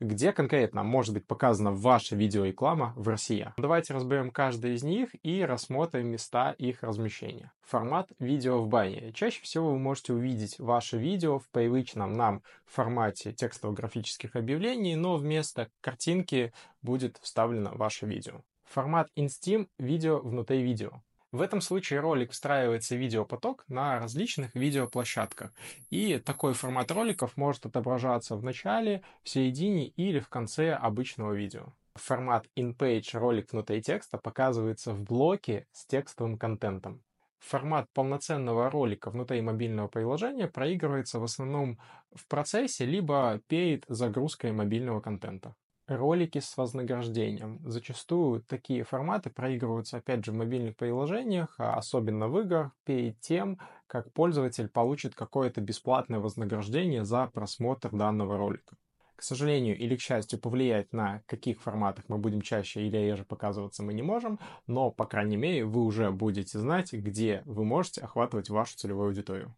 где конкретно может быть показана ваша видеореклама в России. Давайте разберем каждый из них и рассмотрим места их размещения. Формат видео в бане. Чаще всего вы можете увидеть ваше видео в привычном нам формате текстово-графических объявлений, но вместо картинки будет вставлено ваше видео. Формат InSteam — видео внутри видео. В этом случае ролик встраивается в видеопоток на различных видеоплощадках. И такой формат роликов может отображаться в начале, в середине или в конце обычного видео. Формат in-page ролик внутри текста показывается в блоке с текстовым контентом. Формат полноценного ролика внутри мобильного приложения проигрывается в основном в процессе, либо перед загрузкой мобильного контента ролики с вознаграждением. Зачастую такие форматы проигрываются, опять же, в мобильных приложениях, а особенно в играх, перед тем, как пользователь получит какое-то бесплатное вознаграждение за просмотр данного ролика. К сожалению или к счастью, повлиять на каких форматах мы будем чаще или реже показываться мы не можем, но, по крайней мере, вы уже будете знать, где вы можете охватывать вашу целевую аудиторию.